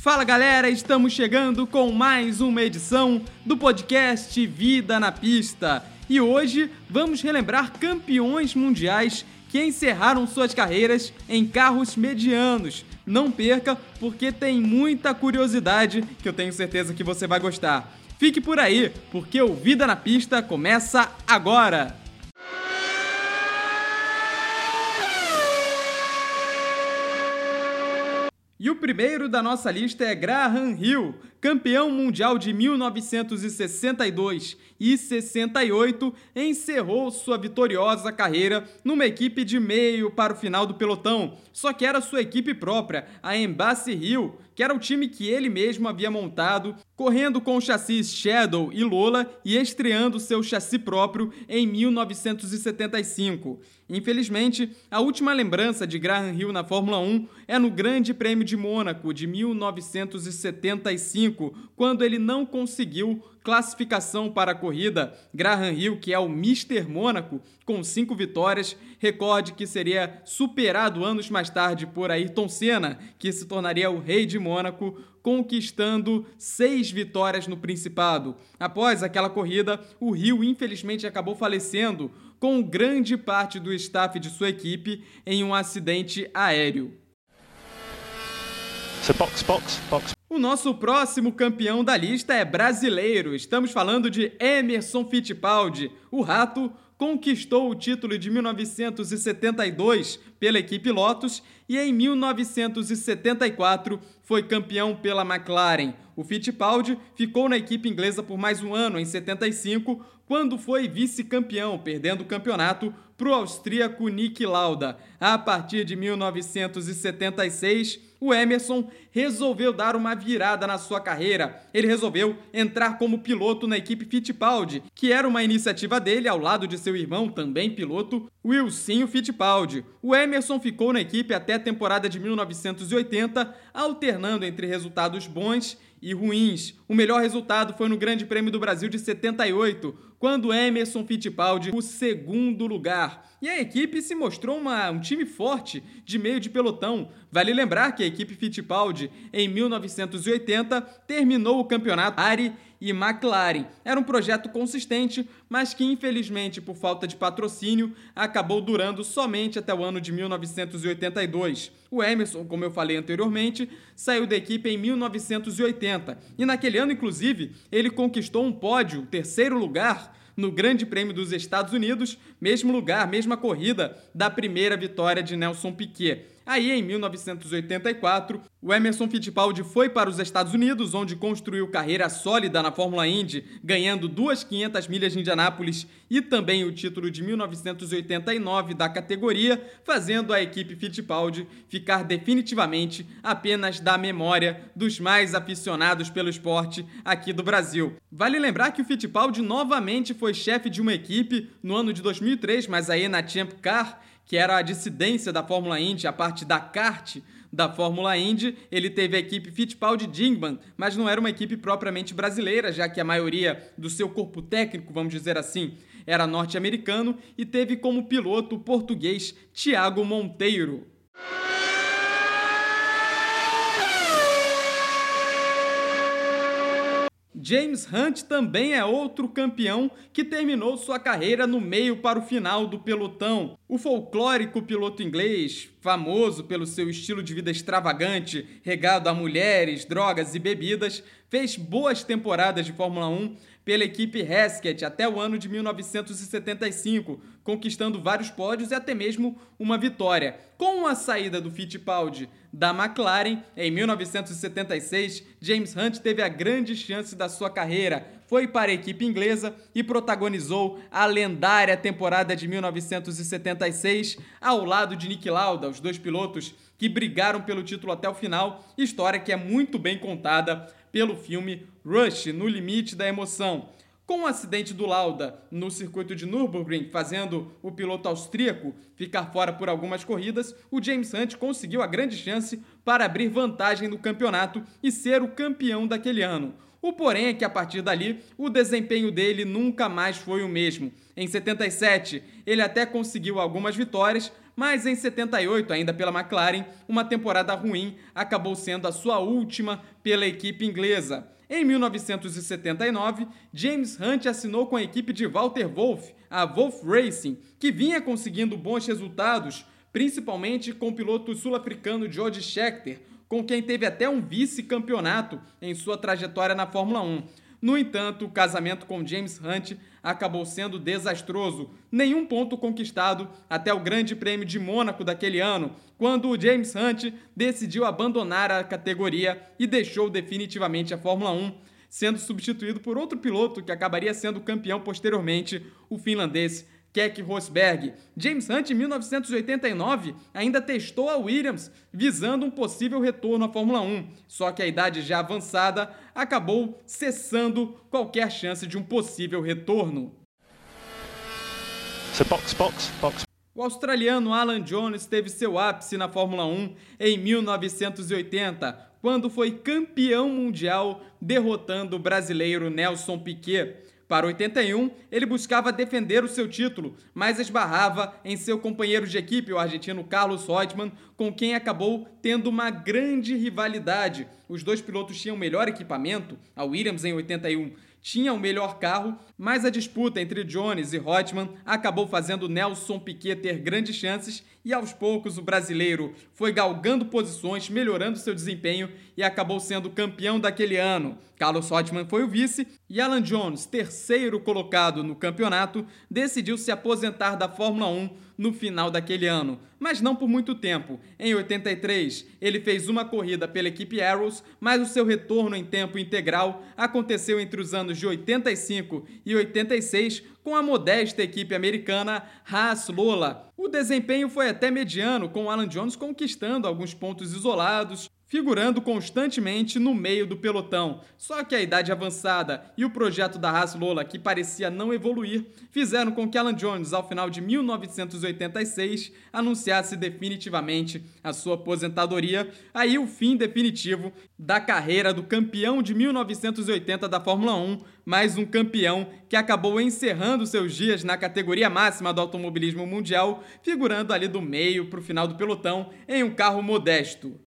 Fala galera, estamos chegando com mais uma edição do podcast Vida na Pista. E hoje vamos relembrar campeões mundiais que encerraram suas carreiras em carros medianos. Não perca, porque tem muita curiosidade que eu tenho certeza que você vai gostar. Fique por aí, porque o Vida na Pista começa agora! E primeiro da nossa lista é Graham Hill, campeão mundial de 1962 e 68, encerrou sua vitoriosa carreira numa equipe de meio para o final do pelotão, só que era sua equipe própria, a Embassy Hill, que era o time que ele mesmo havia montado, correndo com chassis Shadow e Lola e estreando seu chassi próprio em 1975. Infelizmente, a última lembrança de Graham Hill na Fórmula 1 é no Grande Prêmio de Mônaco de 1975, quando ele não conseguiu classificação para a corrida. Graham Hill, que é o Mister Mônaco, com cinco vitórias, recorde que seria superado anos mais tarde por Ayrton Senna, que se tornaria o rei de Mônaco, conquistando seis vitórias no Principado. Após aquela corrida, o Rio infelizmente acabou falecendo, com grande parte do staff de sua equipe em um acidente aéreo. So box, box, box. O nosso próximo campeão da lista é brasileiro. Estamos falando de Emerson Fittipaldi. O Rato conquistou o título de 1972 pela equipe Lotus e em 1974 foi campeão pela McLaren. O Fittipaldi ficou na equipe inglesa por mais um ano, em 75, quando foi vice-campeão, perdendo o campeonato para o austríaco Nick Lauda. A partir de 1976, o Emerson resolveu dar uma virada na sua carreira. Ele resolveu entrar como piloto na equipe Fittipaldi, que era uma iniciativa dele ao lado de seu irmão, também piloto, Wilsinho Fittipaldi. O Emerson ficou na equipe até a temporada de 1980, alternando entre resultados bons e ruins. O melhor resultado foi no Grande Prêmio do Brasil de 78, quando Emerson Fittipaldi o segundo lugar. E a equipe se mostrou uma, um time forte de meio de pelotão. Vale lembrar que a equipe Fittipaldi, em 1980, terminou o campeonato Ari e McLaren. Era um projeto consistente, mas que infelizmente, por falta de patrocínio, acabou durando somente até o ano de 1982. O Emerson, como eu falei anteriormente, saiu da equipe em 1980 e naquele ano, inclusive, ele conquistou um pódio, terceiro lugar no Grande Prêmio dos Estados Unidos, mesmo lugar, mesma corrida da primeira vitória de Nelson Piquet. Aí, em 1984, o Emerson Fittipaldi foi para os Estados Unidos, onde construiu carreira sólida na Fórmula Indy, ganhando duas 500 milhas de Indianápolis e também o título de 1989 da categoria, fazendo a equipe Fittipaldi ficar definitivamente apenas da memória dos mais aficionados pelo esporte aqui do Brasil. Vale lembrar que o Fittipaldi novamente foi chefe de uma equipe no ano de 2003, mas aí na Champ Car, que era a dissidência da Fórmula Indy, a parte da kart da Fórmula Indy. Ele teve a equipe Fittipaldi Dingman, mas não era uma equipe propriamente brasileira, já que a maioria do seu corpo técnico, vamos dizer assim, era norte-americano e teve como piloto o português Thiago Monteiro. James Hunt também é outro campeão que terminou sua carreira no meio para o final do pelotão. O folclórico piloto inglês, famoso pelo seu estilo de vida extravagante, regado a mulheres, drogas e bebidas, fez boas temporadas de Fórmula 1 pela equipe Heskett até o ano de 1975, conquistando vários pódios e até mesmo uma vitória. Com a saída do Fittipaldi da McLaren em 1976, James Hunt teve a grande chance da sua carreira. Foi para a equipe inglesa e protagonizou a lendária temporada de 1976 ao lado de Nick Lauda, os dois pilotos que brigaram pelo título até o final, história que é muito bem contada pelo filme Rush, No Limite da Emoção. Com o acidente do Lauda no circuito de Nürburgring, fazendo o piloto austríaco ficar fora por algumas corridas, o James Hunt conseguiu a grande chance para abrir vantagem no campeonato e ser o campeão daquele ano. O porém é que a partir dali o desempenho dele nunca mais foi o mesmo. Em 77, ele até conseguiu algumas vitórias, mas em 78, ainda pela McLaren, uma temporada ruim acabou sendo a sua última pela equipe inglesa. Em 1979, James Hunt assinou com a equipe de Walter Wolff, a Wolff Racing, que vinha conseguindo bons resultados, principalmente com o piloto sul-africano George Scheckter, com quem teve até um vice-campeonato em sua trajetória na Fórmula 1. No entanto, o casamento com James Hunt acabou sendo desastroso. Nenhum ponto conquistado até o Grande Prêmio de Mônaco daquele ano, quando o James Hunt decidiu abandonar a categoria e deixou definitivamente a Fórmula 1, sendo substituído por outro piloto que acabaria sendo campeão posteriormente, o finlandês Keck Rosberg. James Hunt, em 1989, ainda testou a Williams, visando um possível retorno à Fórmula 1. Só que a idade já avançada acabou cessando qualquer chance de um possível retorno. So box, box, box. O australiano Alan Jones teve seu ápice na Fórmula 1 em 1980, quando foi campeão mundial derrotando o brasileiro Nelson Piquet. Para 81, ele buscava defender o seu título, mas esbarrava em seu companheiro de equipe, o argentino Carlos Reutemann, com quem acabou tendo uma grande rivalidade. Os dois pilotos tinham melhor equipamento, a Williams em 81 tinha o melhor carro, mas a disputa entre Jones e Reutemann acabou fazendo Nelson Piquet ter grandes chances e aos poucos o brasileiro foi galgando posições, melhorando seu desempenho e acabou sendo campeão daquele ano. Carlos Reutemann foi o vice e Alan Jones, terceiro colocado no campeonato, decidiu se aposentar da Fórmula 1 no final daquele ano, mas não por muito tempo. Em 83, ele fez uma corrida pela equipe Arrows, mas o seu retorno em tempo integral aconteceu entre os anos de 85 e 86 com a modesta equipe americana Haas Lola. O desempenho foi até mediano, com Alan Jones conquistando alguns pontos isolados, figurando constantemente no meio do pelotão. Só que a idade avançada e o projeto da Haas Lola, que parecia não evoluir, fizeram com que Alan Jones, ao final de 1986, anunciasse definitivamente a sua aposentadoria, aí o fim definitivo da carreira do campeão de 1980 da Fórmula 1, mais um campeão que acabou encerrando seus dias na categoria máxima do automobilismo mundial, figurando ali do meio para o final do pelotão em um carro modesto.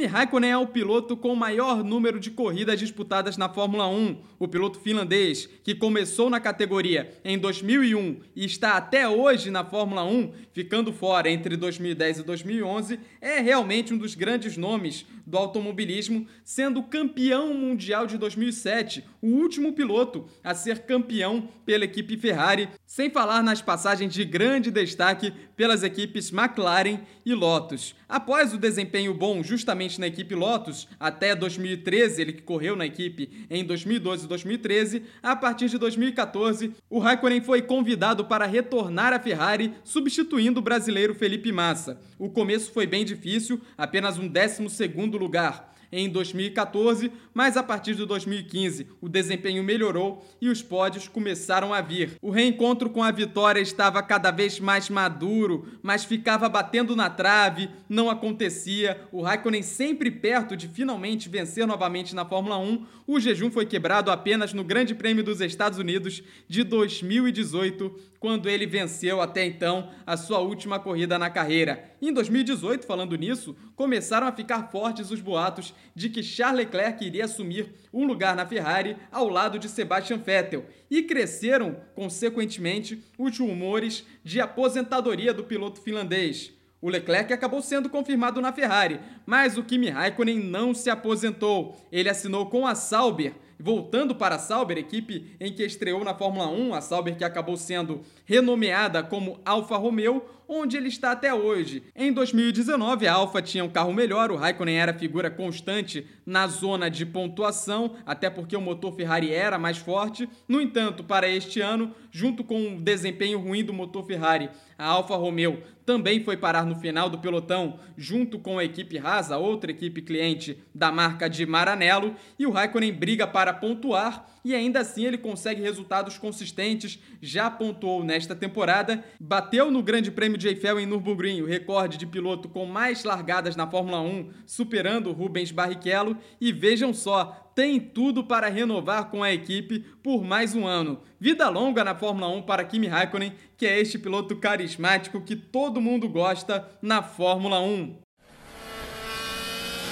Kimi Raikkonen é o piloto com o maior número de corridas disputadas na Fórmula 1. O piloto finlandês, que começou na categoria em 2001 e está até hoje na Fórmula 1, ficando fora entre 2010 e 2011, é realmente um dos grandes nomes do automobilismo, sendo campeão mundial de 2007, o último piloto a ser campeão pela equipe Ferrari, sem falar nas passagens de grande destaque pelas equipes McLaren e Lotus. Após o desempenho bom justamente na equipe Lotus, até 2013, ele que correu na equipe em 2012 e 2013, a partir de 2014, o Raikkonen foi convidado para retornar à Ferrari, substituindo o brasileiro Felipe Massa. O começo foi bem difícil, apenas um 12º lugar em 2014, mas a partir de 2015 o desempenho melhorou e os pódios começaram a vir. O reencontro com a vitória estava cada vez mais maduro, mas ficava batendo na trave, não acontecia. O Raikkonen sempre perto de finalmente vencer novamente na Fórmula 1. O jejum foi quebrado apenas no Grande Prêmio dos Estados Unidos de 2018, quando ele venceu até então a sua última corrida na carreira. Em 2018, falando nisso, começaram a ficar fortes os boatos de que Charles Leclerc iria assumir um lugar na Ferrari ao lado de Sebastian Vettel e cresceram, consequentemente, os rumores de aposentadoria do piloto finlandês. O Leclerc acabou sendo confirmado na Ferrari, mas o Kimi Raikkonen não se aposentou. Ele assinou com a Sauber voltando para a Sauber, equipe em que estreou na Fórmula 1, a Sauber que acabou sendo renomeada como Alfa Romeo, onde ele está até hoje. Em 2019, a Alfa tinha um carro melhor, o Raikkonen era figura constante na zona de pontuação, até porque o motor Ferrari era mais forte. No entanto, para este ano, junto com o desempenho ruim do motor Ferrari, a Alfa Romeo também foi parar no final do pelotão, junto com a equipe Haas, outra equipe cliente da marca de Maranello, e o Raikkonen briga para pontuar e ainda assim ele consegue resultados consistentes, já pontuou nesta temporada, bateu no Grande Prêmio de Eiffel em Nürburgring o recorde de piloto com mais largadas na Fórmula 1, superando Rubens Barrichello e vejam só, tem tudo para renovar com a equipe por mais um ano. Vida longa na Fórmula 1 para Kimi Raikkonen, que é este piloto carismático que todo mundo gosta na Fórmula 1.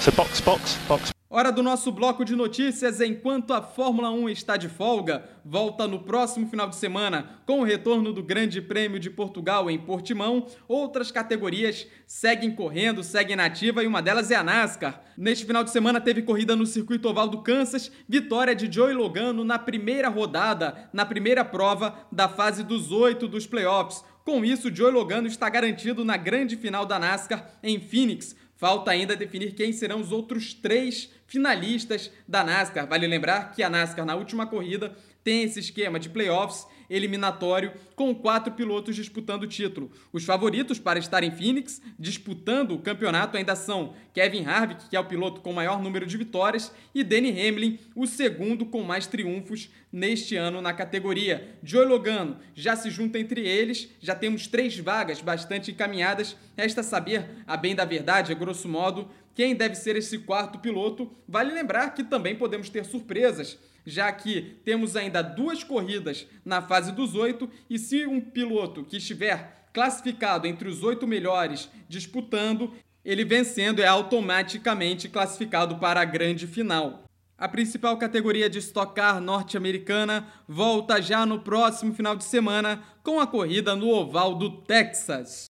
So box, box, box. Hora do nosso bloco de notícias enquanto a Fórmula 1 está de folga. Volta no próximo final de semana com o retorno do Grande Prêmio de Portugal em Portimão. Outras categorias seguem correndo, seguem na ativa e uma delas é a NASCAR. Neste final de semana teve corrida no Circuito Oval do Kansas, vitória de Joey Logano na primeira rodada, na primeira prova da fase dos oito dos playoffs. Com isso, Joey Logano está garantido na grande final da NASCAR em Phoenix. Falta ainda definir quem serão os outros três finalistas da NASCAR. Vale lembrar que a NASCAR, na última corrida, tem esse esquema de playoffs eliminatório com quatro pilotos disputando o título. Os favoritos para estar em Phoenix disputando o campeonato ainda são Kevin Harvick, que é o piloto com maior número de vitórias, e Danny Hamlin, o segundo com mais triunfos neste ano na categoria. Joe Logano já se junta entre eles, já temos três vagas bastante encaminhadas. Resta saber, a bem da verdade, a grosso modo, quem deve ser esse quarto piloto. Vale lembrar que também podemos ter surpresas, já que temos ainda duas corridas na fase dos oito, e se um piloto que estiver classificado entre os oito melhores disputando, ele vencendo é automaticamente classificado para a grande final. A principal categoria de Stock Car norte-americana volta já no próximo final de semana com a corrida no Oval do Texas.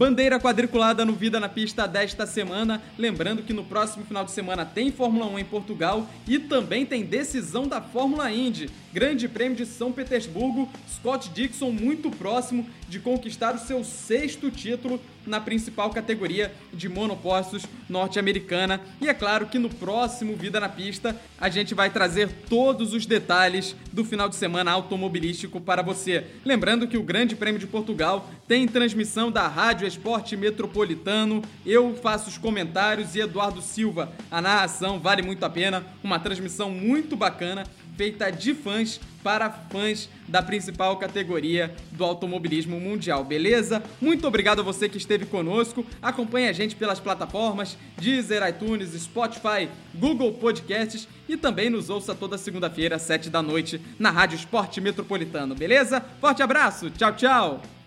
Bandeira quadriculada no Vida na Pista desta semana. Lembrando que no próximo final de semana tem Fórmula 1 em Portugal e também tem decisão da Fórmula Indy. Grande Prêmio de São Petersburgo. Scott Dixon muito próximo de conquistar o seu sexto título na principal categoria de monopostos norte-americana. E é claro que no próximo Vida na Pista a gente vai trazer todos os detalhes do final de semana automobilístico para você. Lembrando que o Grande Prêmio de Portugal tem transmissão da Rádio Esporte Metropolitano. Eu faço os comentários e Eduardo Silva. A narração vale muito a pena, uma transmissão muito bacana, feita de fãs para fãs da principal categoria do automobilismo mundial, beleza? Muito obrigado a você que esteve conosco. Acompanhe a gente pelas plataformas Deezer, iTunes, Spotify, Google Podcasts e também nos ouça toda segunda-feira, às 7 da noite, na Rádio Esporte Metropolitano, beleza? Forte abraço, tchau, tchau!